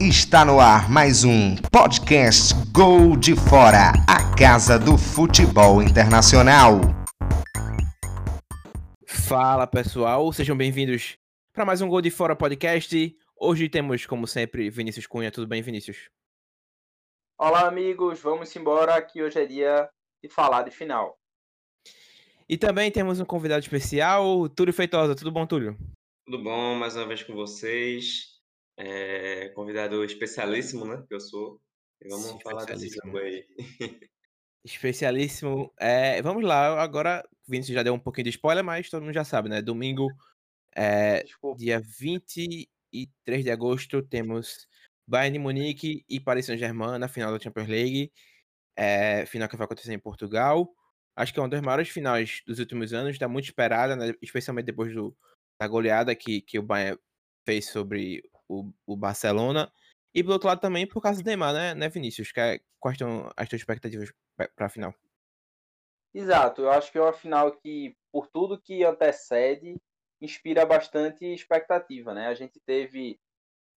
Está no ar mais um podcast Gol de Fora, a casa do futebol internacional. Fala pessoal, sejam bem-vindos para mais um Gol de Fora podcast. Hoje temos, como sempre, Vinícius Cunha. Tudo bem, Vinícius? Olá, amigos. Vamos embora que hoje é dia de falar de final. E também temos um convidado especial, Túlio Feitosa. Tudo bom, Túlio? Tudo bom, mais uma vez com vocês. É, convidado especialíssimo, né? Que eu sou. E vamos falar desse jogo aí. Especialíssimo. É, vamos lá, agora, Vinícius já deu um pouquinho de spoiler, mas todo mundo já sabe, né? Domingo, é, dia 23 de agosto, temos Bayern de Munique e Paris Saint-Germain na final da Champions League. É, final que vai acontecer em Portugal. Acho que é uma das maiores finais dos últimos anos, está muito esperada, né? especialmente depois do, da goleada que, que o Bayern fez sobre o, o Barcelona. E do outro lado também por causa do Neymar, né, né Vinícius? Que é, quais são as tuas expectativas para a final? Exato, eu acho que é uma final que, por tudo que antecede, inspira bastante expectativa, né? A gente teve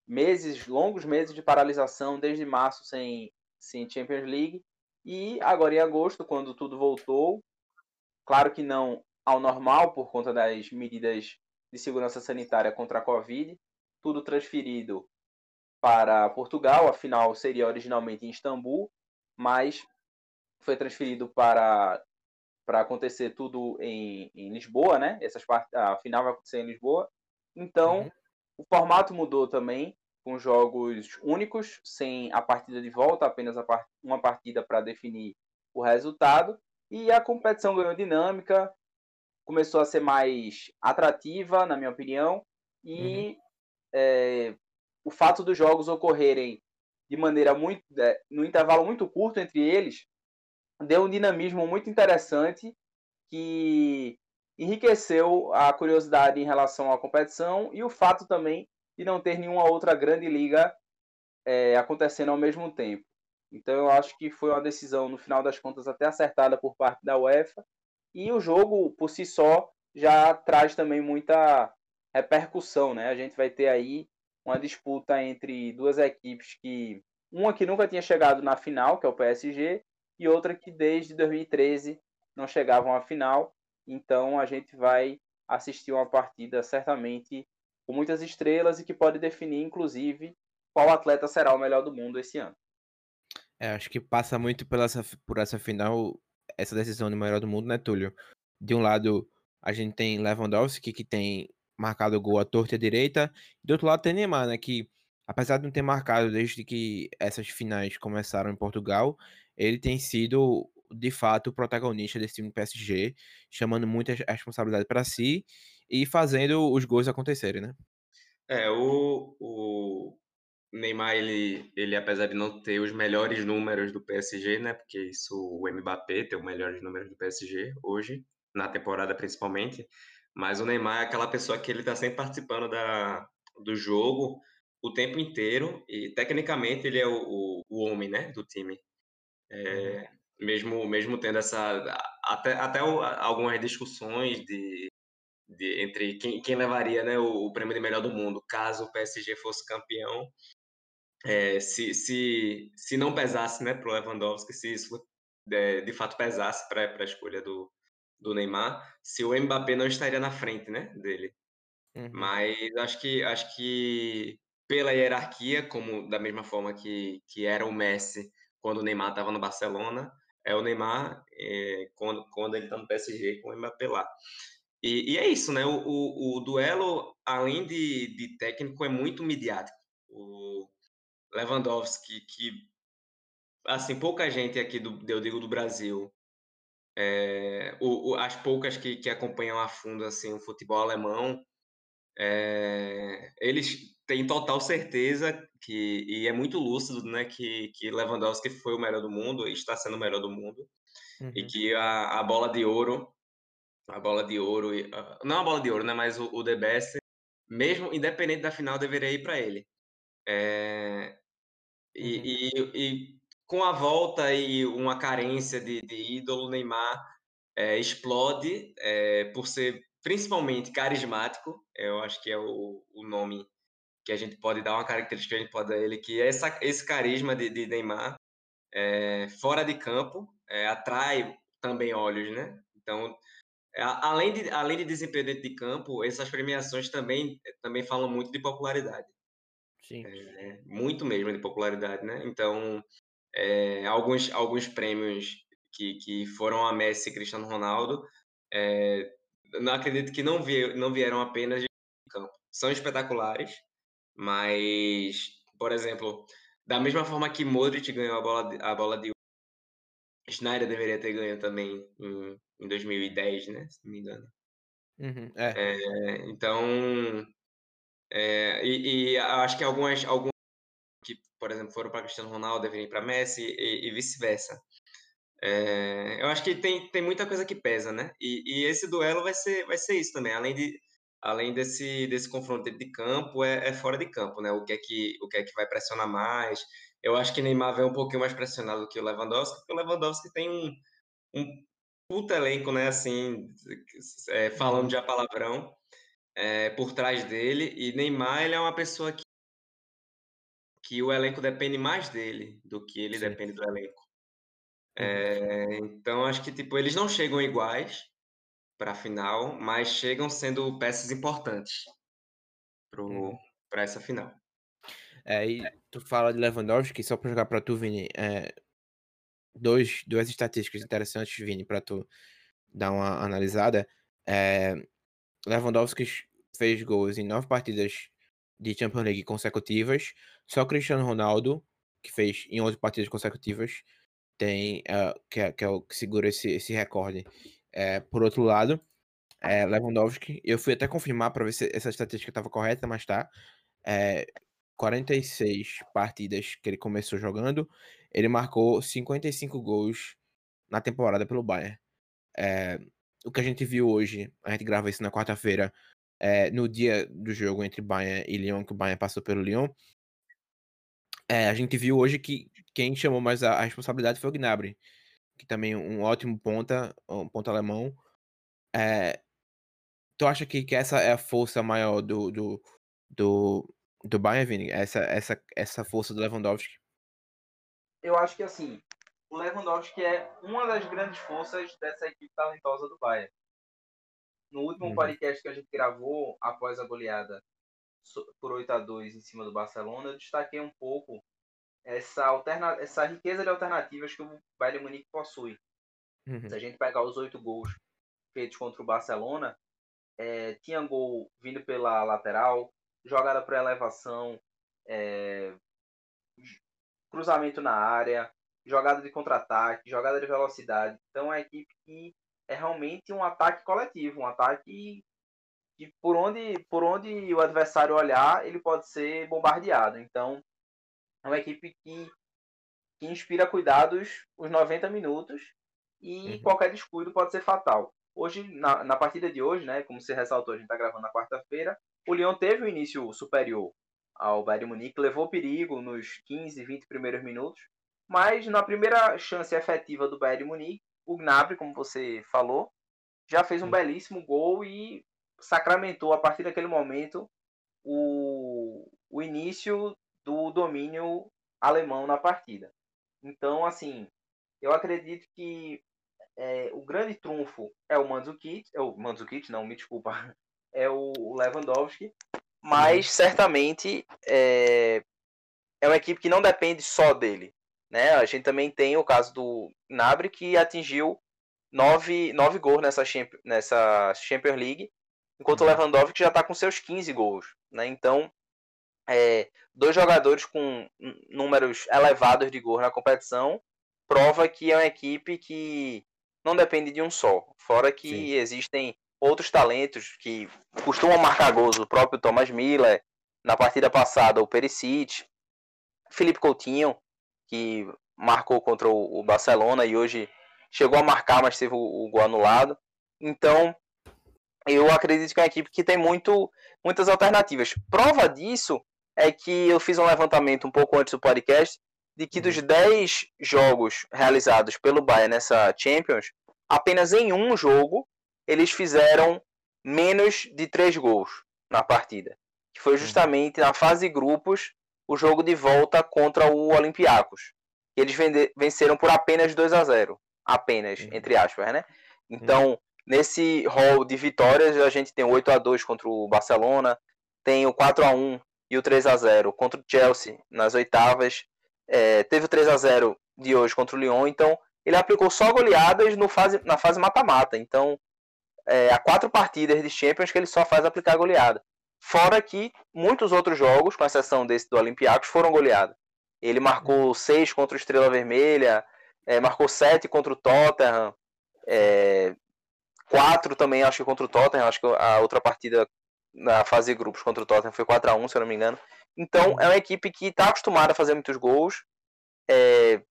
meses, longos meses de paralisação desde março sem, sem Champions League e agora em agosto, quando tudo voltou, claro que não ao normal por conta das medidas de segurança sanitária contra a Covid, tudo transferido para Portugal, afinal seria originalmente em Istambul, mas foi transferido para para acontecer tudo em, em Lisboa, né? Essas part... A final vai acontecer em Lisboa. Então, uhum. o formato mudou também, com jogos únicos, sem a partida de volta, apenas part... uma partida para definir o resultado. E a competição ganhou dinâmica, começou a ser mais atrativa, na minha opinião, e uhum. É, o fato dos jogos ocorrerem de maneira muito é, no intervalo muito curto entre eles deu um dinamismo muito interessante que enriqueceu a curiosidade em relação à competição e o fato também de não ter nenhuma outra grande liga é, acontecendo ao mesmo tempo. Então eu acho que foi uma decisão no final das contas até acertada por parte da UEFA e o jogo, por si só, já traz também muita repercussão, né? A gente vai ter aí uma disputa entre duas equipes que uma que nunca tinha chegado na final, que é o PSG, e outra que desde 2013 não chegavam à final. Então a gente vai assistir uma partida certamente com muitas estrelas e que pode definir, inclusive, qual atleta será o melhor do mundo esse ano. É, acho que passa muito essa, por essa final essa decisão de melhor do mundo, né, Túlio? De um lado, a gente tem Lewandowski, que tem marcado gol à torta e à direita, e do outro lado tem Neymar, né, que apesar de não ter marcado desde que essas finais começaram em Portugal, ele tem sido de fato o protagonista desse time do PSG, chamando muita responsabilidade para si e fazendo os gols acontecerem, né? É, o, o Neymar, ele, ele, apesar de não ter os melhores números do PSG, né? Porque isso o Mbappé tem os melhores números do PSG hoje, na temporada principalmente. Mas o Neymar é aquela pessoa que ele está sempre participando da, do jogo o tempo inteiro e tecnicamente ele é o, o, o homem, né? Do time. É, uhum. mesmo, mesmo tendo essa. Até, até algumas discussões de, de, entre quem, quem levaria né, o, o prêmio de melhor do mundo, caso o PSG fosse campeão é, se, se, se não pesasse né, para o Lewandowski, se isso de, de fato pesasse para a escolha do, do Neymar, se o Mbappé não estaria na frente né, dele. Uhum. Mas acho que, acho que pela hierarquia, como da mesma forma que, que era o Messi quando o Neymar estava no Barcelona, é o Neymar é, quando, quando ele está no PSG com o Mbappé lá. E, e é isso, né? O, o, o, duelo, além de, de técnico, é muito midiático. O, Lewandowski, que assim pouca gente aqui do eu digo do Brasil, é, o, o, as poucas que, que acompanham a fundo assim o futebol alemão, é, eles têm total certeza que e é muito lúcido, né, que que Lewandowski foi o melhor do mundo e está sendo o melhor do mundo uhum. e que a, a bola de ouro, a bola de ouro, não a bola de ouro, né, mas o, o The Best, mesmo independente da final, deveria ir para ele. É, e, uhum. e, e, com a volta e uma carência de, de ídolo, Neymar é, explode é, por ser principalmente carismático, eu acho que é o, o nome que a gente pode dar uma característica que a gente pode dar a ele, que é essa, esse carisma de, de Neymar é, fora de campo atrai também olhos, né? Então, além de, além de desempenho dentro de campo, essas premiações também, também falam muito de popularidade. Sim. É, muito mesmo de popularidade, né? Então, é, alguns, alguns prêmios que, que foram a Messi e Cristiano Ronaldo, é, não acredito que não, vi, não vieram apenas de campo. São espetaculares, mas, por exemplo, da mesma forma que Modric ganhou a bola de, a bola de Schneider deveria ter ganho também em, em 2010, né? Se não me engano. Uhum, é. É, então, é, e, e, acho que algumas, algumas por exemplo, foram para Cristiano Ronaldo ir para Messi e, e vice-versa. É, eu acho que tem, tem muita coisa que pesa, né? E, e, esse duelo vai ser, vai ser isso também. Além, de, além desse, desse confronto de campo, é, é, fora de campo, né? O que é que, o que é que vai pressionar mais. Eu acho que Neymar vem um pouquinho mais pressionado do que o Lewandowski, porque o Lewandowski tem um, um puta elenco, né? Assim, é, falando já palavrão, é, por trás dele. E Neymar, ele é uma pessoa que, que o elenco depende mais dele do que ele Sim. depende do elenco. É, então acho que tipo eles não chegam iguais para a final, mas chegam sendo peças importantes para uhum. essa final. É, e tu fala de Lewandowski, só para jogar para tu, Vini, é, dois, duas estatísticas interessantes, Vini, para tu dar uma analisada. É, Lewandowski fez gols em nove partidas de Champions League consecutivas, só Cristiano Ronaldo, que fez em 11 partidas consecutivas, tem uh, que, é, que, é o que segura esse, esse recorde. É, por outro lado, é, Lewandowski, eu fui até confirmar para ver se essa estatística estava correta, mas tá. É, 46 partidas que ele começou jogando, ele marcou 55 gols na temporada pelo Bayern. É, o que a gente viu hoje, a gente grava isso na quarta-feira, é, no dia do jogo entre Bayern e Lyon, que o Bayern passou pelo Lyon, é, a gente viu hoje que quem chamou mais a, a responsabilidade foi o Gnabry, que também é um ótimo ponta, um ponta alemão. É, tu acha que, que essa é a força maior do, do, do, do Bayern, Vini? Essa, essa, essa força do Lewandowski? Eu acho que assim, o Lewandowski é uma das grandes forças dessa equipe talentosa do Bayern. No último uhum. podcast que a gente gravou após a goleada por 8 a 2 em cima do Barcelona, eu destaquei um pouco essa, alterna essa riqueza de alternativas que o Bayern Munique possui. Uhum. Se a gente pegar os oito gols feitos contra o Barcelona, é, tinha gol vindo pela lateral, jogada para elevação, é, cruzamento na área, jogada de contra-ataque, jogada de velocidade. Então é uma equipe que é realmente um ataque coletivo, um ataque que por onde, por onde o adversário olhar, ele pode ser bombardeado. Então, é uma equipe que, que inspira cuidados os 90 minutos e uhum. qualquer descuido pode ser fatal. Hoje, na, na partida de hoje, né, como você ressaltou, a gente está gravando na quarta-feira, o Lyon teve um início superior ao Bayern Munique, levou perigo nos 15, 20 primeiros minutos, mas na primeira chance efetiva do Bayern Munique, o Gnabry, como você falou, já fez um belíssimo gol e sacramentou a partir daquele momento o, o início do domínio alemão na partida. Então, assim, eu acredito que é, o grande trunfo é o Mandzukic, é o Mandzukic, não, me desculpa, é o Lewandowski, mas certamente é, é uma equipe que não depende só dele. Né? A gente também tem o caso do Nabre, que atingiu nove, nove gols nessa, nessa Champions League, enquanto o uhum. Lewandowski já está com seus 15 gols. Né? Então, é, dois jogadores com números elevados de gols na competição prova que é uma equipe que não depende de um só. Fora que Sim. existem outros talentos que costumam marcar gols, o próprio Thomas Miller, na partida passada o Perisic, Felipe Coutinho, que marcou contra o Barcelona e hoje chegou a marcar, mas teve o, gol anulado. Então, eu acredito que é uma equipe que tem muito, muitas alternativas. Prova disso é que eu fiz um levantamento um pouco antes do podcast de que dos 10 jogos realizados pelo Bayern nessa Champions, apenas em um jogo eles fizeram menos de 3 gols na partida. que foi uhum. justamente na fase de grupos o jogo de volta contra o Olympiacos. Eles venceram por apenas 2 a 0 apenas, uhum. entre aspas, né? Então, uhum. nesse hall de vitórias, a gente tem o 8 a 2 contra o Barcelona, tem o 4 a 1 e o 3 a 0 contra o Chelsea nas oitavas. É, teve o 3 a 0 de hoje contra o Lyon, então ele aplicou só goleadas no fase, na fase mata-mata. Então, é, há quatro partidas de Champions que ele só faz aplicar goleada. Fora que muitos outros jogos, com exceção desse do Olympiacos, foram goleados. Ele marcou seis contra o Estrela Vermelha, é, marcou sete contra o Tottenham, é, quatro também, acho que contra o Tottenham. Acho que a outra partida na fase de grupos contra o Tottenham foi 4 a 1 se eu não me engano. Então, é uma equipe que está acostumada a fazer muitos gols. É,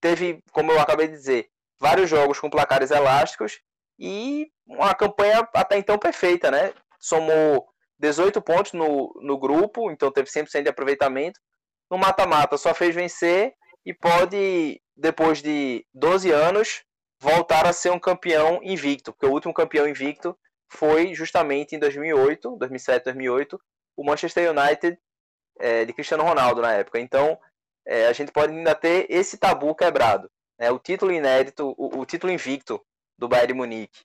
teve, como eu acabei de dizer, vários jogos com placares elásticos e uma campanha até então perfeita, né? Somou 18 pontos no, no grupo, então teve 100% de aproveitamento. No mata-mata só fez vencer e pode, depois de 12 anos, voltar a ser um campeão invicto, porque o último campeão invicto foi justamente em 2008, 2007, 2008, o Manchester United é, de Cristiano Ronaldo na época. Então, é, a gente pode ainda ter esse tabu quebrado. Né? O título inédito, o, o título invicto do Bayern de Munique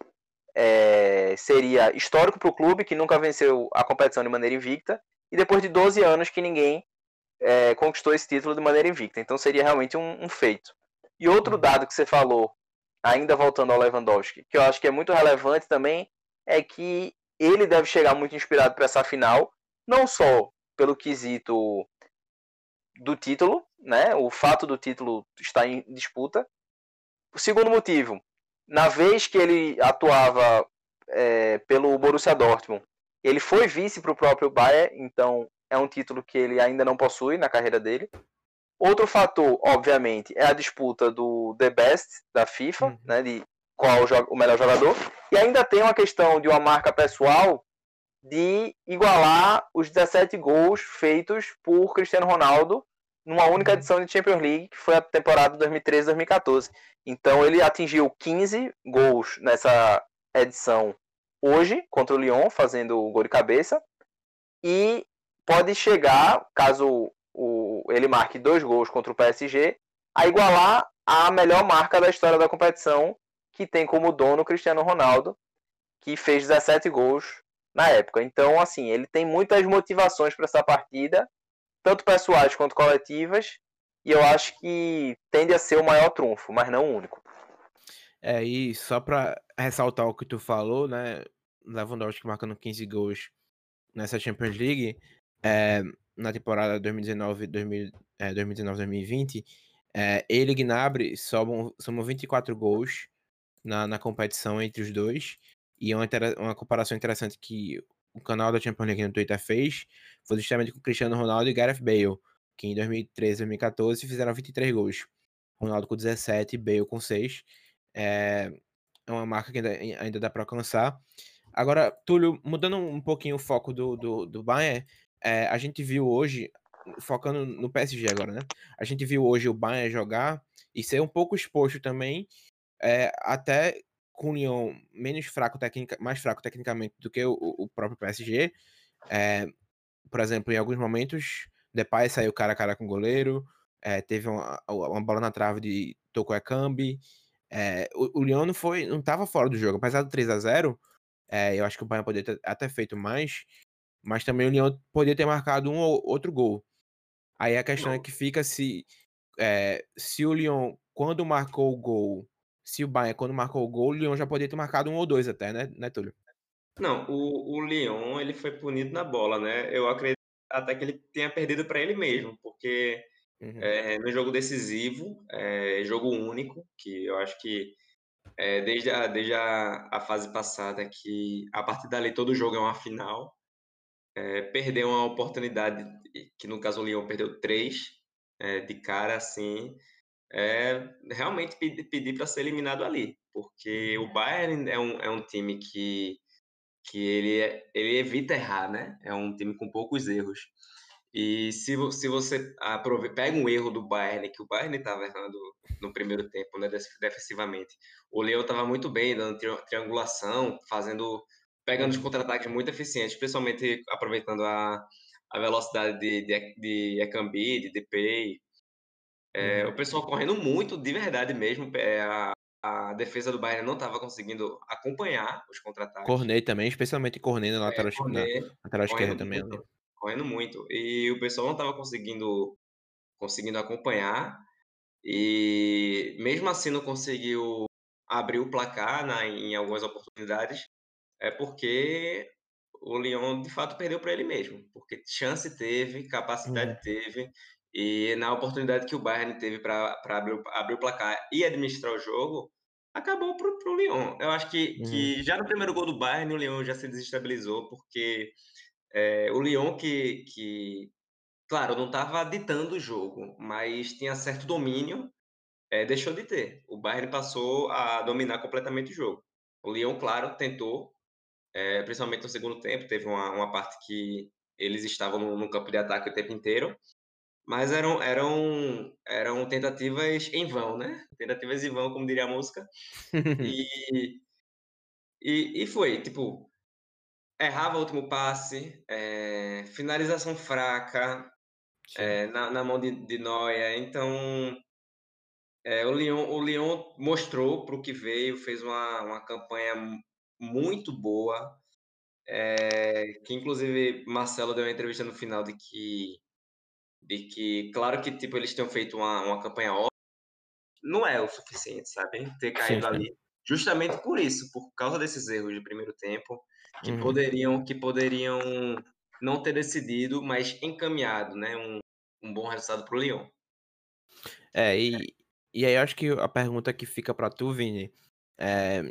é, seria histórico para o clube, que nunca venceu a competição de maneira invicta, e depois de 12 anos que ninguém é, conquistou esse título de maneira invicta. Então seria realmente um, um, feito. E outro uhum. dado que você falou, ainda voltando ao Lewandowski, que eu acho que é muito relevante também, é que ele deve chegar muito inspirado para essa final, não só pelo quesito do título, né? O fato do título estar em disputa. O segundo motivo, na vez que ele atuava é, pelo Borussia Dortmund, ele foi vice para o próprio Bayern, então é um título que ele ainda não possui na carreira dele. Outro fator, obviamente, é a disputa do The Best da FIFA, uhum. né, de qual o melhor jogador. E ainda tem uma questão de uma marca pessoal de igualar os 17 gols feitos por Cristiano Ronaldo numa única edição de Champions League, que foi a temporada 2013-2014. Então ele atingiu 15 gols nessa edição hoje contra o Lyon, fazendo o gol de cabeça. E pode chegar, caso o, ele marque dois gols contra o PSG, a igualar a melhor marca da história da competição, que tem como dono Cristiano Ronaldo, que fez 17 gols na época. Então, assim, ele tem muitas motivações para essa partida, tanto pessoais quanto coletivas, e eu acho que tende a ser o maior trunfo, mas não o único. É, e só para ressaltar o que tu falou, né? Lewandowski marcando 15 gols nessa Champions League, é, na temporada 2019-2020, é, 2019, é, ele e Gnabry somam, somam 24 gols na, na competição entre os dois. E uma, uma comparação interessante que o canal da Champions League no Twitter fez foi justamente com Cristiano Ronaldo e Gareth Bale que em 2013 e 2014 fizeram 23 gols. Ronaldo com 17, Bale com 6. É, é uma marca que ainda, ainda dá para alcançar. Agora, Túlio, mudando um pouquinho o foco do, do, do Bayern, é, a gente viu hoje, focando no PSG agora, né? A gente viu hoje o Bayern jogar e ser um pouco exposto também, é, até com o Lyon menos fraco tecnica, mais fraco tecnicamente do que o, o próprio PSG. É, por exemplo, em alguns momentos Depay saiu cara a cara com o goleiro, é, teve uma, uma, bola na trave de Toko Ekambi. É, o, o Lyon não foi, não estava fora do jogo, apesar do 3 a 0 é, eu acho que o Bayern poderia ter até feito mais, mas também o Lyon poderia ter marcado um ou outro gol. Aí a questão é não. é que fica se se o Lyon, quando marcou o gol, se o Bayern, quando marcou o gol, o Lyon já poderia ter marcado um ou dois até, né, né Túlio? Não, o, o Lyon, ele foi punido na bola, né? Eu acredito até que ele tenha perdido para ele mesmo, porque uhum. é, no jogo decisivo, é, jogo único, que eu acho que é, desde, a, desde a, a, fase passada, que a partir dali todo jogo é uma final, é, perdeu uma oportunidade, que no caso o Lyon perdeu três de cara, assim, é realmente pedir, para ser eliminado ali, porque o Bayern é um, é um time que que ele, é, ele evita errar, né? É um time com poucos erros. E se, se você aprove, pega um erro do Bayern, que o Bayern estava errando no primeiro tempo, né, defensivamente. O Leão estava muito bem, dando tri triangulação, fazendo pegando os contra-ataques muito eficientes, especialmente aproveitando a, a velocidade de, de, de Ekambi, de DPay. É, uhum. O pessoal correndo muito, de verdade mesmo. É, a, a defesa do Bayern não estava conseguindo acompanhar os contra-ataques. Cornei também, especialmente Cornei na lateral, é, Corney, na lateral esquerda também. Muito, correndo muito. E o pessoal não estava conseguindo, conseguindo acompanhar. E mesmo assim não conseguiu abrir o placar na, em algumas oportunidades. É porque o Lyon de fato perdeu para ele mesmo. Porque chance teve, capacidade uhum. teve. E na oportunidade que o Bayern teve para abrir, abrir o placar e administrar o jogo, acabou para o Lyon. Eu acho que, uhum. que já no primeiro gol do Bayern, o Lyon já se desestabilizou, porque é, o Lyon que, que, claro, não estava ditando o jogo, mas tinha certo domínio, é, deixou de ter. O Bayern passou a dominar completamente o jogo. O Lyon, claro, tentou, é, principalmente no segundo tempo, teve uma, uma parte que eles estavam no, no campo de ataque o tempo inteiro, mas eram, eram, eram tentativas em vão, né? Tentativas em vão, como diria a música. e, e, e foi, tipo, errava o último passe, é, finalização fraca é, na, na, mão de, de Noia. Então, é, o, Lyon, o Lyon mostrou para o que veio, fez uma, uma campanha muito boa. que inclusive Marcelo deu uma entrevista no final de que de que, claro que tipo, eles tenham feito uma, uma campanha ótima, não é o suficiente, sabe? Ter caído sim, sim. ali. Justamente por isso, por causa desses erros de primeiro tempo, que uhum. poderiam que poderiam não ter decidido, mas encaminhado, né? Um, um bom resultado para o Lyon. É, e, e aí eu acho que a pergunta que fica para tu, Vini, é,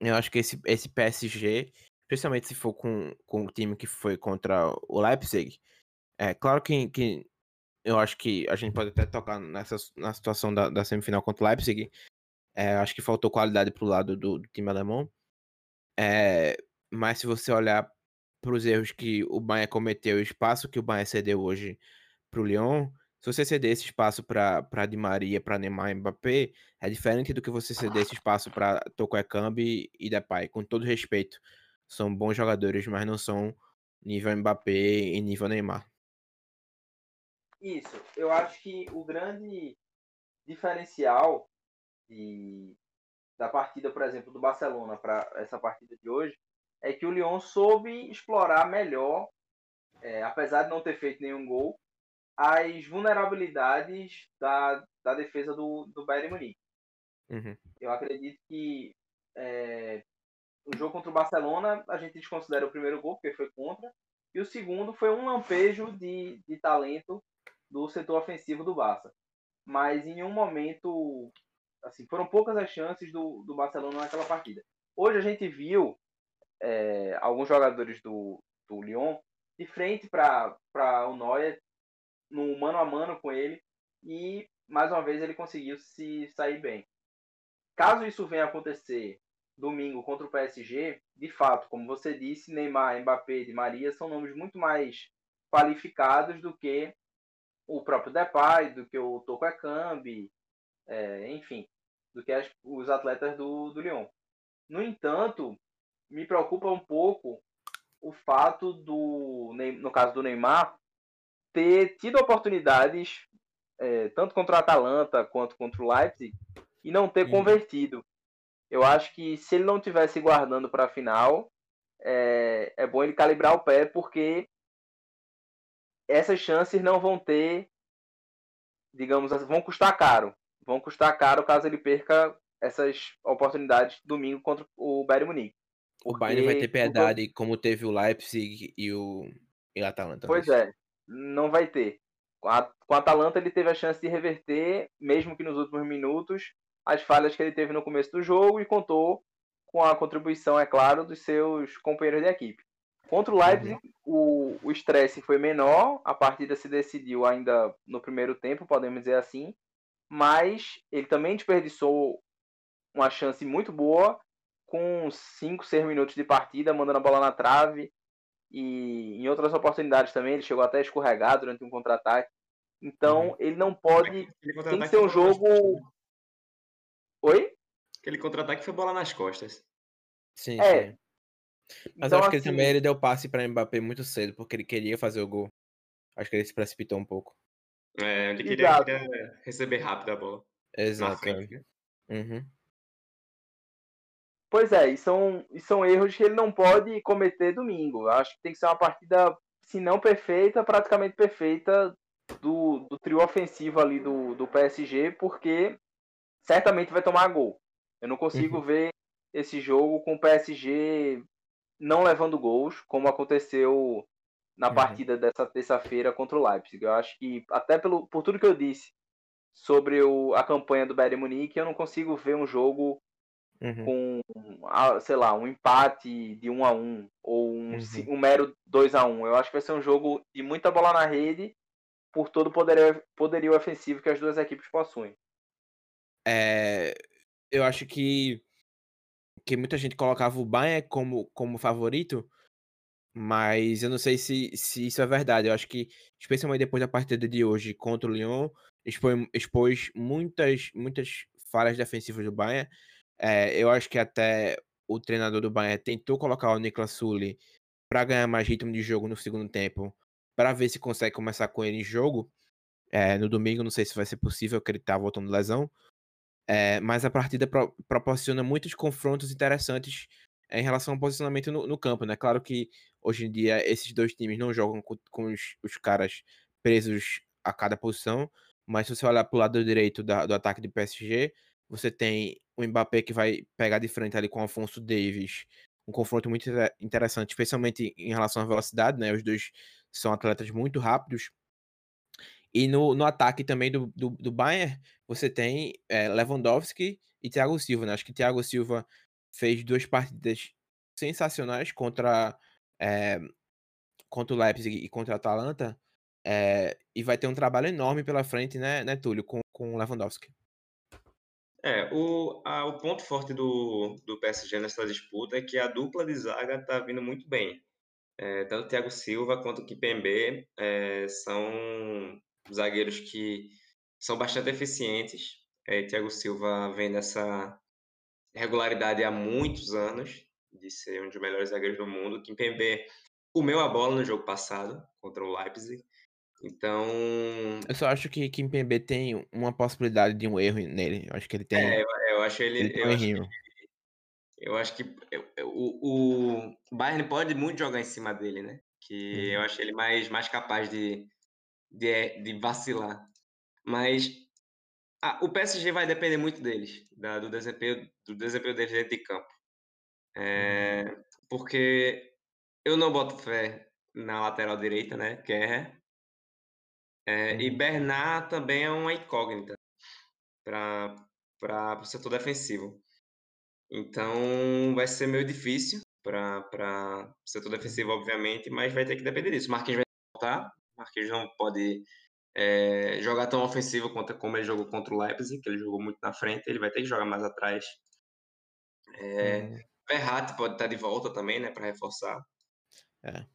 eu acho que esse, esse PSG, especialmente se for com, com o time que foi contra o Leipzig, é claro que, que eu acho que a gente pode até tocar nessa na situação da, da semifinal contra o Leipzig. É, acho que faltou qualidade pro lado do, do time alemão. É, mas se você olhar para os erros que o Bayern cometeu e o espaço que o Bayern cedeu hoje para o Lyon, se você ceder esse espaço para Di Maria, para Neymar e Mbappé, é diferente do que você ceder esse espaço para Toko Ekambi e Depay. Com todo respeito, são bons jogadores, mas não são nível Mbappé e nível Neymar. Isso. Eu acho que o grande diferencial de, da partida, por exemplo, do Barcelona para essa partida de hoje é que o Lyon soube explorar melhor, é, apesar de não ter feito nenhum gol, as vulnerabilidades da, da defesa do, do Bayern Munique. Uhum. Eu acredito que é, o jogo contra o Barcelona a gente desconsidera o primeiro gol, porque foi contra, e o segundo foi um lampejo de, de talento do setor ofensivo do Barça. Mas em um momento, assim, foram poucas as chances do, do Barcelona naquela partida. Hoje a gente viu é, alguns jogadores do, do Lyon de frente para o Neuer, no mano a mano com ele, e mais uma vez ele conseguiu se sair bem. Caso isso venha a acontecer domingo contra o PSG, de fato, como você disse, Neymar, Mbappé e Maria são nomes muito mais qualificados do que o próprio Depay, do que o Toko Ekambi, é, enfim, do que as, os atletas do, do Lyon. No entanto, me preocupa um pouco o fato do, no caso do Neymar, ter tido oportunidades é, tanto contra o Atalanta quanto contra o Leipzig e não ter convertido. Eu acho que se ele não tivesse guardando para a final, é, é bom ele calibrar o pé, porque essas chances não vão ter, digamos assim, vão custar caro. Vão custar caro caso ele perca essas oportunidades domingo contra o Bayern Munique. O Bayern vai ter piedade como teve o Leipzig e o, e o Atalanta. Pois é, não vai ter. Com a, com a Atalanta ele teve a chance de reverter, mesmo que nos últimos minutos, as falhas que ele teve no começo do jogo e contou com a contribuição, é claro, dos seus companheiros de equipe. Contra o Leipzig, uhum. o estresse foi menor, a partida se decidiu ainda no primeiro tempo, podemos dizer assim, mas ele também desperdiçou uma chance muito boa, com 5, 6 minutos de partida, mandando a bola na trave, e em outras oportunidades também, ele chegou até a escorregar durante um contra-ataque. Então, uhum. ele não pode. Tem que ser um jogo. Né? Oi? Aquele contra-ataque foi bola nas costas. Sim, é, sim. Mas então, acho que ele também assim ele deu passe para Mbappé muito cedo, porque ele queria fazer o gol. Acho que ele se precipitou um pouco. É, ele queria, queria receber rápido a bola. Exato. É. Uhum. Pois é, e são, e são erros que ele não pode cometer domingo. Eu acho que tem que ser uma partida, se não perfeita, praticamente perfeita do, do trio ofensivo ali do, do PSG, porque certamente vai tomar gol. Eu não consigo uhum. ver esse jogo com o PSG não levando gols, como aconteceu na uhum. partida dessa terça-feira contra o Leipzig. Eu acho que, até pelo, por tudo que eu disse sobre o, a campanha do Bayern Munique, eu não consigo ver um jogo uhum. com, sei lá, um empate de 1 a 1 ou um, uhum. um mero 2 a 1 Eu acho que vai ser um jogo de muita bola na rede por todo o poderio, poderio ofensivo que as duas equipes possuem. É, eu acho que que muita gente colocava o Bayern como, como favorito, mas eu não sei se, se isso é verdade. Eu acho que, especialmente depois da partida de hoje contra o Lyon, expôs, expôs muitas, muitas falhas defensivas do Bayern. É, eu acho que até o treinador do Bayern tentou colocar o Niklas Sully para ganhar mais ritmo de jogo no segundo tempo, para ver se consegue começar com ele em jogo. É, no domingo, não sei se vai ser possível, que ele tá voltando de lesão. É, mas a partida pro, proporciona muitos confrontos interessantes em relação ao posicionamento no, no, campo, né? Claro que hoje em dia esses dois times não jogam com, com os, os, caras presos a cada posição, mas se você olhar para o lado direito da, do ataque do PSG, você tem o Mbappé que vai pegar de frente ali com o Alfonso Davis, um confronto muito interessante, especialmente em relação à velocidade, né? Os dois são atletas muito rápidos. E no, no ataque também do, do, do Bayern, você tem é, Lewandowski e Thiago Silva. Né? Acho que Thiago Silva fez duas partidas sensacionais contra, é, contra o Leipzig e contra a Atalanta. É, e vai ter um trabalho enorme pela frente, né, né Túlio, com, com Lewandowski. É, o, a, o ponto forte do, do PSG nessa disputa é que a dupla de zaga está vindo muito bem. É, tanto o Thiago Silva quanto o Kipembe é, são zagueiros que são bastante eficientes. É, Thiago Silva vem nessa regularidade há muitos anos, de ser um dos melhores zagueiros do mundo. Kimpembe comeu a bola no jogo passado contra o Leipzig. Então. Eu só acho que Kimpembe tem uma possibilidade de um erro nele. Eu acho que ele tem. É, eu, eu acho ele. ele eu, acho que, eu, acho que, o, o Bayern pode muito jogar em cima dele, né? Que uhum. eu acho ele mais, mais capaz de, de, de vacilar. Mas o PSG vai depender muito deles, da, do, desempenho, do desempenho deles dentro de campo. É, uhum. porque eu não boto fé na lateral direita, né? Kerr. É, uhum. E Bernard também é uma incógnita para o setor defensivo. Então vai ser meio difícil para o setor defensivo, obviamente, mas vai ter que depender disso. Marquinhos vai voltar, Marquinhos não pode é, jogar tão ofensivo quanto como ele jogou contra o Leipzig, que ele jogou muito na frente, ele vai ter que jogar mais atrás. É, hum. Verratti pode estar de volta também, né, para reforçar. É.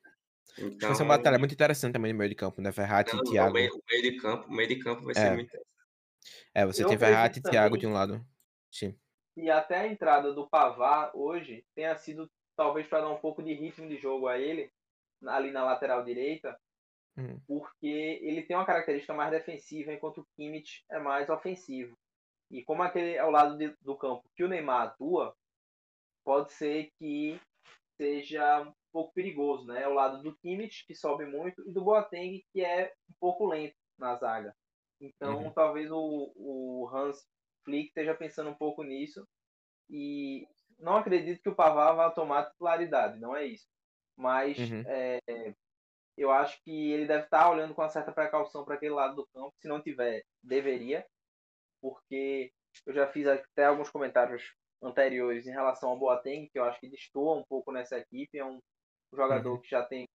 Então, vai ser uma batalha muito interessante também no meio de campo, né? Verratti e Thiago. O meio, o meio, de campo, meio de campo vai é. ser muito interessante. É, você Eu tem Verratti e Thiago de um lado. Sim. E até a entrada do Pavar hoje tenha sido talvez para dar um pouco de ritmo de jogo a ele, ali na lateral direita, Hum. Porque ele tem uma característica mais defensiva, enquanto o Kimmich é mais ofensivo. E como aquele é o lado de, do campo que o Neymar atua, pode ser que seja um pouco perigoso, né? É o lado do Kimmich, que sobe muito, e do Boateng, que é um pouco lento na zaga. Então, uhum. talvez o, o Hans Flick esteja pensando um pouco nisso. E não acredito que o Pavar vá tomar titularidade, não é isso. Mas uhum. é, eu acho que ele deve estar olhando com uma certa precaução para aquele lado do campo. Se não tiver, deveria, porque eu já fiz até alguns comentários anteriores em relação ao Boateng, que eu acho que destoa um pouco nessa equipe. É um jogador uhum. que já tem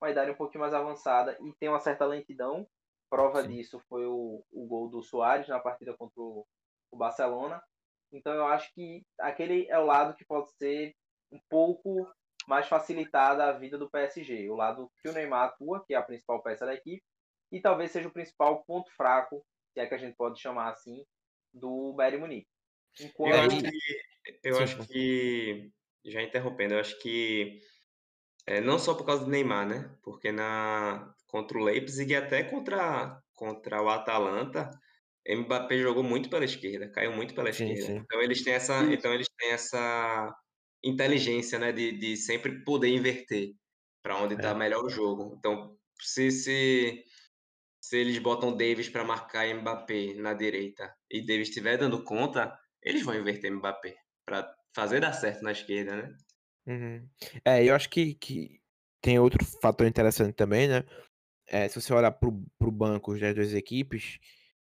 uma idade um pouquinho mais avançada e tem uma certa lentidão. Prova Sim. disso foi o, o gol do Soares na partida contra o, o Barcelona. Então eu acho que aquele é o lado que pode ser um pouco mais facilitada a vida do PSG. O lado que o Neymar atua, que é a principal peça da equipe, e talvez seja o principal ponto fraco, se é que a gente pode chamar assim, do Bayern Munique. Enquanto... Eu acho que, eu acho que já interrompendo, eu acho que é, não só por causa do Neymar, né? Porque na contra o Leipzig e até contra, contra o Atalanta, Mbappé jogou muito pela esquerda, caiu muito pela sim, esquerda. Sim. Então eles têm essa, então eles têm essa inteligência, né, de, de sempre poder inverter para onde está é. melhor o jogo. Então, se, se se eles botam Davis para marcar Mbappé na direita e Davis estiver dando conta, eles vão inverter Mbappé para fazer dar certo na esquerda, né? Uhum. É, eu acho que, que tem outro fator interessante também, né? É, se você olhar para o banco das duas equipes,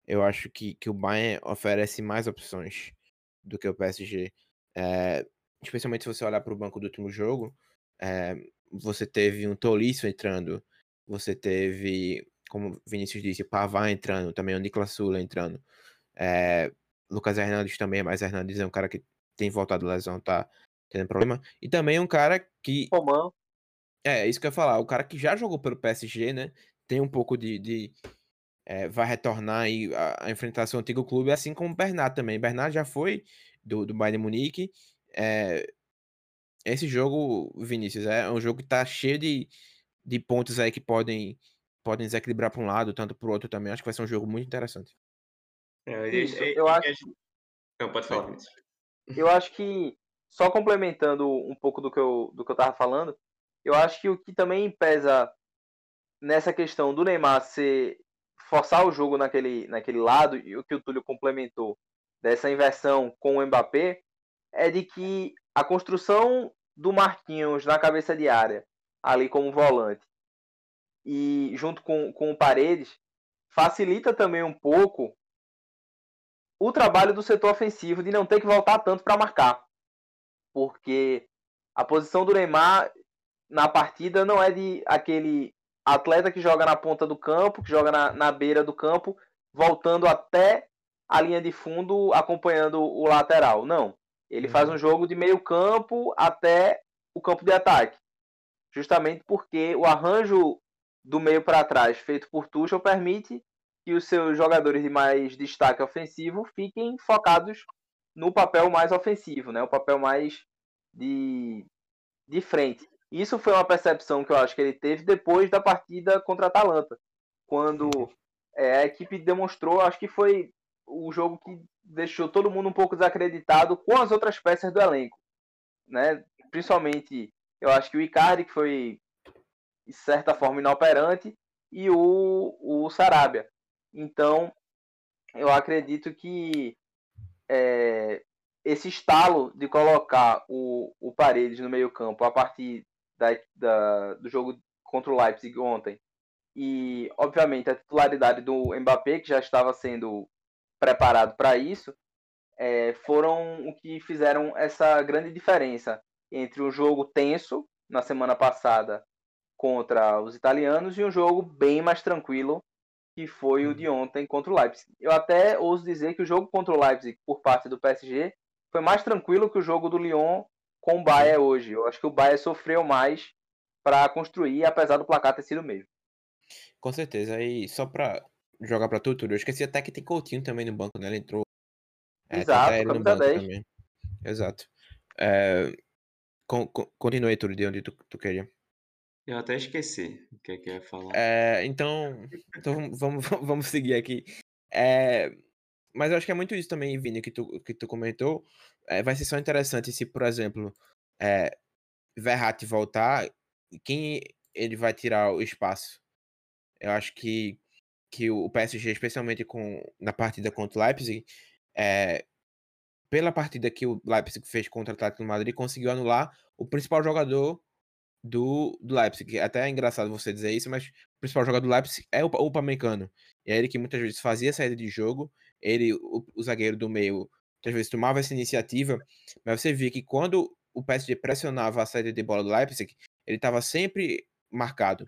eu acho que, que o Bayern oferece mais opções do que o PSG. É, especialmente se você olhar para o banco do último jogo, é, você teve um Tolisso entrando, você teve, como Vinícius disse, Pavard entrando, também o Niklas Sula entrando. É, Lucas Hernandes também, mas Hernandes é um cara que tem voltado lesão, tá tendo problema. E também um cara que. Romão. É, isso que eu ia falar. O cara que já jogou pelo PSG, né? Tem um pouco de. de é, vai retornar e a, a, enfrentar seu antigo clube, assim como o Bernard também. Bernard já foi do, do Bayern Munique. É, esse jogo, Vinícius, é um jogo que tá cheio de, de pontos aí que podem, podem desequilibrar para um lado, tanto para o outro também. Acho que vai ser um jogo muito interessante. É, Isso, eu acho. Não, pode falar, Vinícius. Eu acho que, só complementando um pouco do que eu, do que eu tava falando, eu acho que o que também pesa nessa questão do Neymar ser forçar o jogo naquele, naquele lado, e o que o Túlio complementou dessa inversão com o Mbappé, é de que a construção do Marquinhos na cabeça de área, ali como volante, e junto com, com o Paredes, facilita também um pouco o trabalho do setor ofensivo de não ter que voltar tanto para marcar. Porque a posição do Neymar na partida não é de aquele atleta que joga na ponta do campo, que joga na, na beira do campo, voltando até a linha de fundo, acompanhando o lateral. Não. Ele uhum. faz um jogo de meio campo até o campo de ataque. Justamente porque o arranjo do meio para trás feito por Tuchel permite que os seus jogadores de mais destaque ofensivo fiquem focados no papel mais ofensivo, né? O papel mais de, de frente. Isso foi uma percepção que eu acho que ele teve depois da partida contra a Atalanta, quando é, a equipe demonstrou, acho que foi o jogo que deixou todo mundo um pouco desacreditado com as outras peças do elenco, né? Principalmente, eu acho que o Icardi que foi de certa forma inoperante e o, o Sarabia. Então, eu acredito que é, esse estalo de colocar o, o Paredes no meio campo a partir da, da, do jogo contra o Leipzig ontem e, obviamente, a titularidade do Mbappé, que já estava sendo preparado para isso, é, foram o que fizeram essa grande diferença entre um jogo tenso na semana passada contra os italianos e um jogo bem mais tranquilo que foi o de uhum. ontem contra o Leipzig. Eu até ouso dizer que o jogo contra o Leipzig por parte do PSG foi mais tranquilo que o jogo do Lyon com o Bayern hoje. Eu acho que o Bayern sofreu mais para construir, apesar do placar ter sido mesmo. Com certeza. E só para jogar para tudo, eu esqueci até que tem Coutinho também no banco, né? Ele entrou. É, Exato, ele no banco 10. também. Exato. É, con, con, continue, Túlio, de onde tu, tu queria. Eu até esqueci o que, é que eu ia falar. É, então, então vamos, vamos seguir aqui. É, mas eu acho que é muito isso também, Vini, que tu, que tu comentou. É, vai ser só interessante se, por exemplo, é, Verratti voltar, quem ele vai tirar o espaço? Eu acho que que o PSG, especialmente com, na partida contra o Leipzig, é, pela partida que o Leipzig fez contra o Atlético Madrid, conseguiu anular o principal jogador do, do Leipzig. Até é engraçado você dizer isso, mas o principal jogador do Leipzig é o, o. E é ele que muitas vezes fazia saída de jogo, ele, o, o zagueiro do meio, muitas vezes tomava essa iniciativa, mas você via que quando o PSG pressionava a saída de bola do Leipzig, ele estava sempre marcado.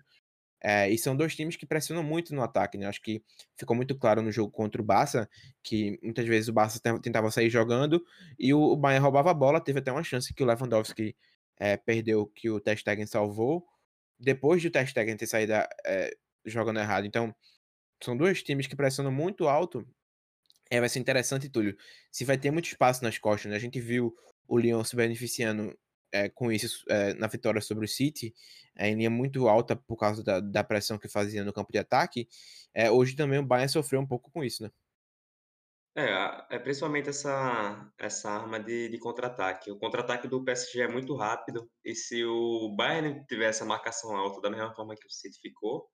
É, e são dois times que pressionam muito no ataque, né? Acho que ficou muito claro no jogo contra o Barça que muitas vezes o Barça tentava sair jogando e o, Bayern roubava a bola. Teve até uma chance que o Lewandowski é, perdeu, que o Testegen salvou, depois de o Testegen ter saído é, jogando errado. Então, são dois times que pressionam muito alto. É, vai ser interessante, Túlio, se vai ter muito espaço nas costas. Né? A gente viu o Lyon se beneficiando é, com isso é, na vitória sobre o City, é, em linha muito alta por causa da, da pressão que fazia no campo de ataque, hoje também o Bayern sofreu um pouco com isso, né? É, é principalmente essa, essa arma de, de contra-ataque. O contra-ataque do PSG é muito rápido, e se o Bayern tiver essa marcação alta da mesma forma que o City ficou,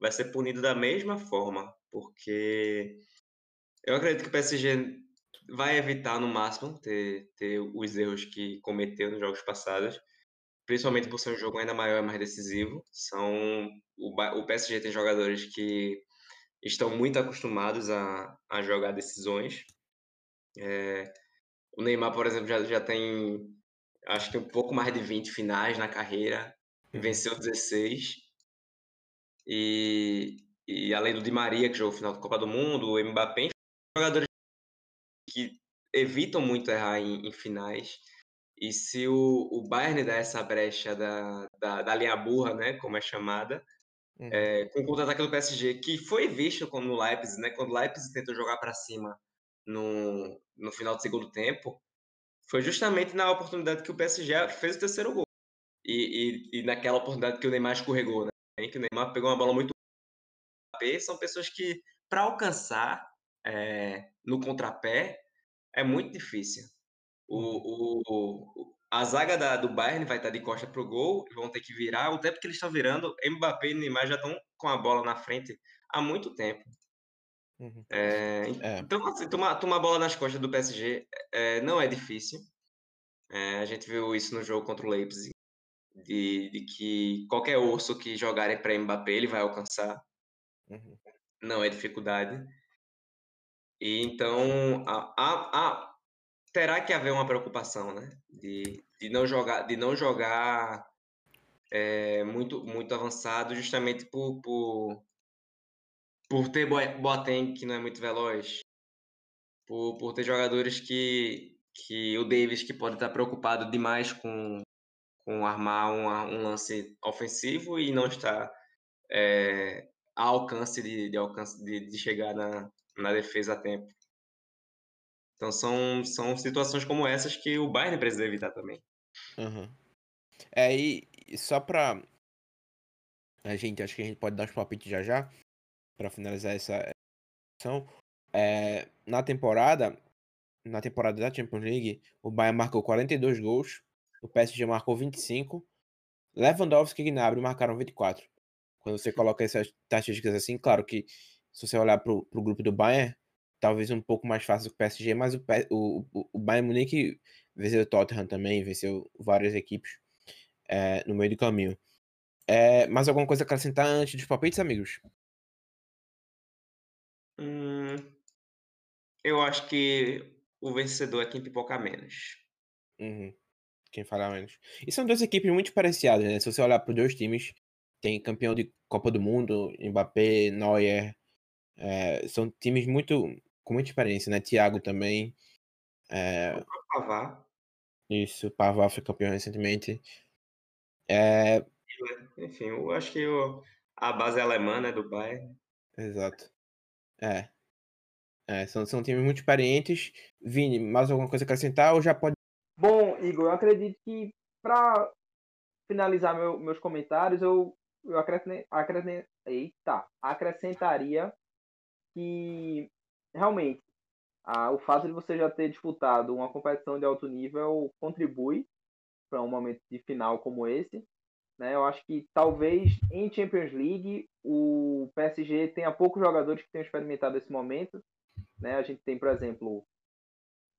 vai ser punido da mesma forma, porque eu acredito que o PSG vai evitar no máximo ter, ter os erros que cometeu nos jogos passados, principalmente por ser um jogo ainda maior e mais decisivo. São o, o PSG tem jogadores que estão muito acostumados a, a jogar decisões. É, o Neymar, por exemplo, já, já tem acho que um pouco mais de 20 finais na carreira, uhum. venceu 16. E, e além do Di Maria, que jogou o final da Copa do Mundo, o Mbappé, jogadores que evitam muito errar em, em finais. E se o, o Bayern der essa brecha da, da, da linha burra, né, como é chamada, uhum. é, com o contra-ataque do PSG, que foi visto quando o Leipzig, né, quando o Leipzig tentou jogar para cima no, no final do segundo tempo, foi justamente na oportunidade que o PSG fez o terceiro gol. E, e, e naquela oportunidade que o Neymar escorregou, né, que o Neymar pegou uma bola muito são pessoas que, para alcançar é, no contrapé, é muito difícil. O, uhum. o, a zaga da, do Bayern vai estar de costa para o gol, vão ter que virar. O tempo que eles estão virando, Mbappé e Neymar já estão com a bola na frente há muito tempo. Uhum. É, é. Então, assim, tomar, tomar bola nas costas do PSG é, não é difícil. A gente viu isso no jogo contra o Leipzig, de, de que qualquer osso que jogarem para Mbappé ele vai alcançar. Uhum. Não é dificuldade. E então a, a, a, terá que haver uma preocupação, né? De, de não jogar, de não jogar é, muito, muito avançado, justamente por, por, por ter Boateng que não é muito veloz, por, por ter jogadores que, que o Davis que pode estar preocupado demais com, com armar um, um lance ofensivo e não está é, a alcance de, de, alcance de, de chegar na, na defesa a tempo. Então são, são situações como essas que o Bayern precisa evitar também. Uhum. É, e só pra. A gente, acho que a gente pode dar os palpites já já, para finalizar essa edição. É, na temporada, na temporada da Champions League, o Bayern marcou 42 gols, o PSG marcou 25, Lewandowski e Gnabry marcaram 24. Quando você coloca essas estatísticas assim, claro que se você olhar para o grupo do Bayern, talvez um pouco mais fácil que o PSG, mas o, o, o Bayern Munique venceu o Tottenham também, venceu várias equipes é, no meio do caminho. É, mais alguma coisa a acrescentar antes dos palpites, amigos? Hum, eu acho que o vencedor é quem pipoca menos. Uhum. Quem fala menos. E são duas equipes muito parecidas, né? Se você olhar para os dois times, tem campeão de Copa do Mundo, Mbappé, Neuer, é, são times muito com muita experiência, né? Thiago também. É... Pavá. Isso, Pavá foi campeão recentemente. É... Enfim, eu acho que eu... a base é alemã, né, do Bayern. Exato. É. é são, são times muito experientes. Vini, mais alguma coisa a acrescentar ou já pode. Bom, Igor, eu acredito que para finalizar meu, meus comentários, eu, eu acrescent, acrescent, eita, acrescentaria que realmente a, o fato de você já ter disputado uma competição de alto nível contribui para um momento de final como esse. Né? Eu acho que talvez em Champions League o PSG tenha poucos jogadores que tenham experimentado esse momento. Né? A gente tem, por exemplo,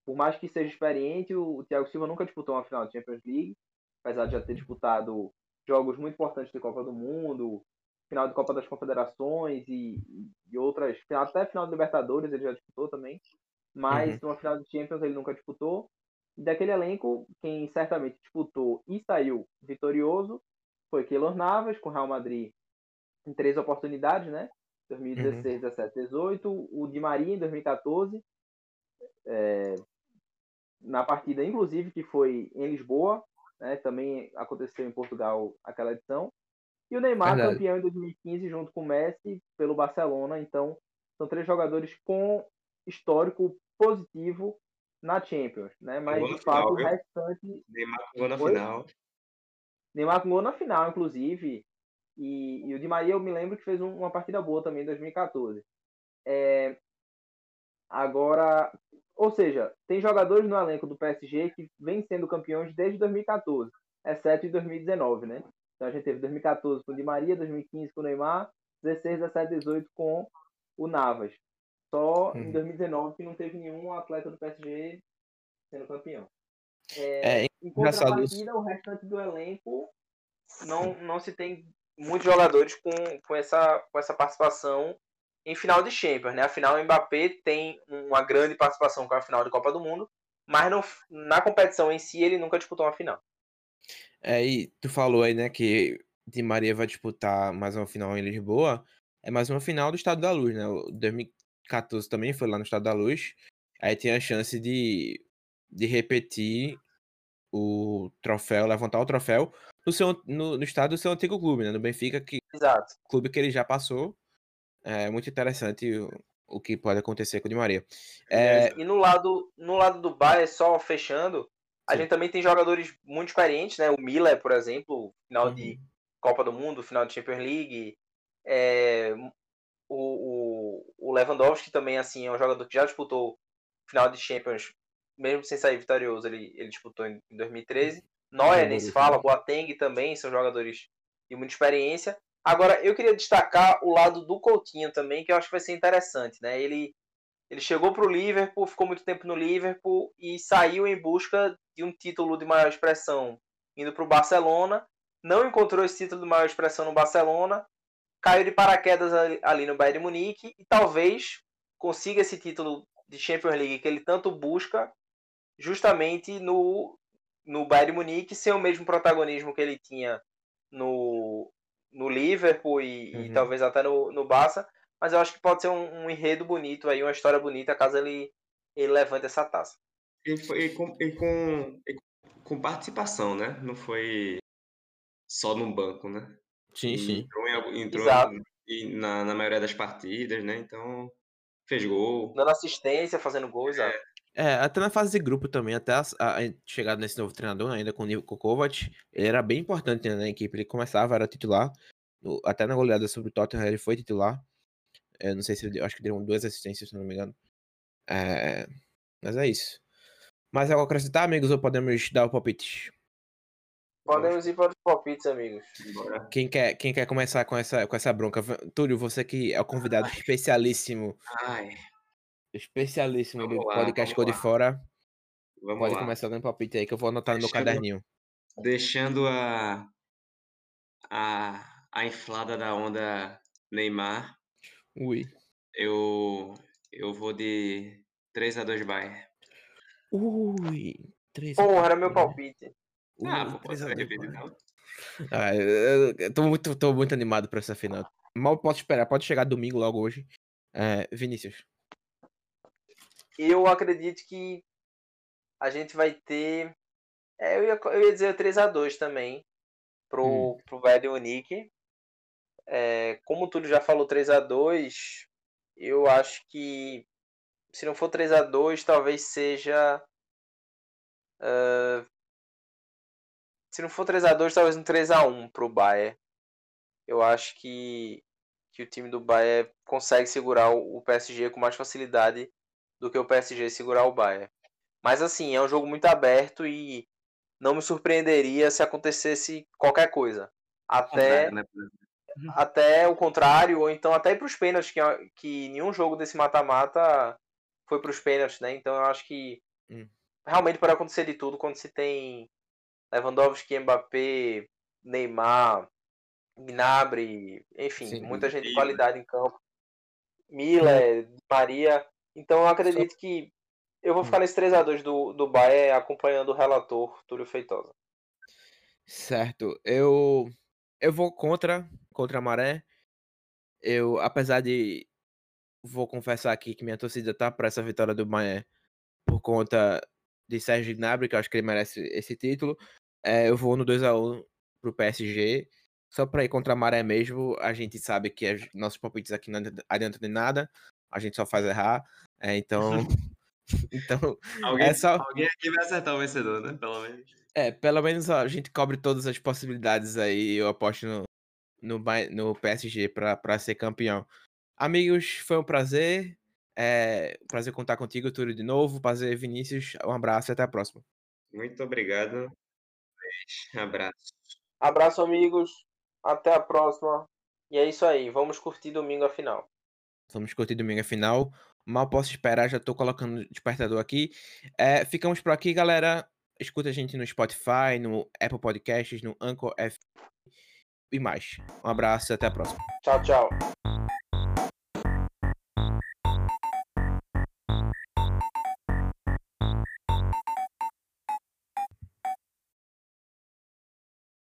por mais que seja experiente, o Thiago Silva nunca disputou uma final de Champions League, apesar de já ter disputado jogos muito importantes de Copa do Mundo, final de Copa das Confederações e, e outras, até final de Libertadores ele já disputou também, mas uhum. uma final de Champions ele nunca disputou. E daquele elenco, quem certamente disputou e saiu vitorioso foi Keylor Navas, com o Real Madrid em três oportunidades, né? 2016, uhum. 17, 18. O Di Maria em 2014, é, na partida, inclusive, que foi em Lisboa, né? Também aconteceu em Portugal aquela edição. E o Neymar, Verdade. campeão em 2015, junto com o Messi, pelo Barcelona. Então, são três jogadores com histórico positivo na Champions, né? Mas de fato final, o restante. Neymar com gol na final. Neymar com gol na final, inclusive. E, e, o Di Maria eu me lembro que fez um, uma partida boa também em 2014. É, agora, ou seja, tem jogadores no elenco do PSG que vêm sendo campeões desde 2014, exceto em 2019, né? Então a gente teve 2014 com o Di Maria, 2015 com o Neymar, 16, 17, 18 com o Navas. Só em 2019 uhum. que não teve nenhum atleta do PSG sendo campeão. É, é em contrapartida, o restante do elenco não, não se tem muitos jogadores com, com, essa, com essa participação em final de Champions, né? Afinal, o Mbappé tem uma grande participação com a final de Copa do Mundo, mas no, na competição em si ele nunca disputou uma final. É, e tu falou aí, né, que Di Maria vai disputar mais uma final em Lisboa. É mais uma final do Estado da Luz, né? O 2014 também foi lá no Estado da Luz. Aí tem a chance de, de repetir o troféu, levantar o troféu no, seu, no, no estado do seu antigo clube, né? No Benfica, que Exato. clube que ele já passou. É muito interessante o, o que pode acontecer com o Di Maria. É... E no lado, no lado do Bayern, só fechando, a Sim. gente também tem jogadores muito experientes, né? O Miller, por exemplo, final uhum. de Copa do Mundo, final de Champions League. É... O, o, o Lewandowski também, assim, é um jogador que já disputou final de Champions, mesmo sem sair vitorioso, ele, ele disputou em 2013. Neuer nem se fala, Boateng também são jogadores de muita experiência. Agora, eu queria destacar o lado do Coutinho também, que eu acho que vai ser interessante, né? Ele, ele chegou para o Liverpool, ficou muito tempo no Liverpool e saiu em busca de um título de maior expressão indo para o Barcelona. Não encontrou esse título de maior expressão no Barcelona, caiu de paraquedas ali no Bayern de Munique e talvez consiga esse título de Champions League que ele tanto busca justamente no, no Bayern de Munique sem o mesmo protagonismo que ele tinha no, no Liverpool e, uhum. e talvez até no, no Barça, mas eu acho que pode ser um, um, enredo bonito aí, uma história bonita caso ele, ele levante essa taça. E, foi, e, com, e, com, e com participação, né? Não foi só no banco, né? Sim, sim. Entrou, entrou Exato. na, na maioria das partidas, né? Então fez gol. Dando assistência, fazendo gol, exato. É, é, até na fase de grupo também, até a, a, a chegada nesse novo treinador, ainda com o Niko Kovac, ele era bem importante né, na equipe. Ele começava, era titular. No, até na goleada sobre o Tottenham ele foi titular. É, não sei se ele acho que deu duas assistências, se não me engano. É, mas é isso. Mais algo a acrescentar, amigos, ou podemos dar o palpite? Podemos ir para os palpites, amigos. Quem quer, quem quer começar com essa, com essa bronca? Túlio, você que é o convidado Ai. especialíssimo. Ai especialíssimo do podcast Cor de Fora. Vamos Pode lá. começar dando palpite aí, que eu vou anotar deixando, no meu caderninho. Deixando a, a, a inflada da onda Neymar. Ui. Eu, eu vou de 3x2 Bayern. Ui. 3 Porra, era meu palpite. Ui, ah, vou passar dividido. Ah, eu, eu tô muito, tô muito animado pra essa final. Mal posso esperar, pode chegar domingo logo hoje. É, Vinícius eu acredito que a gente vai ter. É, eu, ia, eu ia dizer 3x2 também pro, hum. pro Bayern Unique. É, como tudo já falou 3x2, eu acho que se não for 3x2, talvez seja. Uh, se não for 3x2, talvez um 3x1 pro Bayern. Eu acho que, que o time do Bayern consegue segurar o, o PSG com mais facilidade do que o PSG segurar o Bayern. Mas assim, é um jogo muito aberto e não me surpreenderia se acontecesse qualquer coisa. Até, né? Até o contrário, ou então até para os pênaltis, que, que nenhum jogo desse mata-mata foi para os pênaltis, né? Então eu acho que hum. realmente pode acontecer de tudo quando se tem Lewandowski, Mbappé, Neymar, Gnabry, enfim, Sim, muita gente de qualidade em campo. Miller, Maria. Então eu acredito Só... que eu vou ficar hum. nesse 3x2 do, do Bahia acompanhando o relator Túlio Feitosa. Certo. Eu eu vou contra contra a Maré. Eu, apesar de vou confessar aqui que minha torcida tá para essa vitória do Bahia por conta de Sérgio Gnabry, que eu acho que ele merece esse título. É, eu vou no 2x1 pro PSG. Só para ir contra a maré mesmo, a gente sabe que nossos palpites aqui não adiantam de nada, a gente só faz errar. É, então, Então, alguém, é só... alguém aqui vai acertar o vencedor, né? Pelo menos. É, pelo menos ó, a gente cobre todas as possibilidades aí. Eu aposto no, no, no PSG para ser campeão. Amigos, foi um prazer. É, prazer contar contigo, Túlio, de novo. Prazer, Vinícius. Um abraço e até a próxima. Muito obrigado. Abraço. Abraço, amigos. Até a próxima. E é isso aí. Vamos curtir domingo a final. Vamos curtir domingo a final. Mal posso esperar, já tô colocando o despertador aqui. É, ficamos por aqui, galera. Escuta a gente no Spotify, no Apple Podcasts, no Anchor F e mais. Um abraço e até a próxima. Tchau, tchau.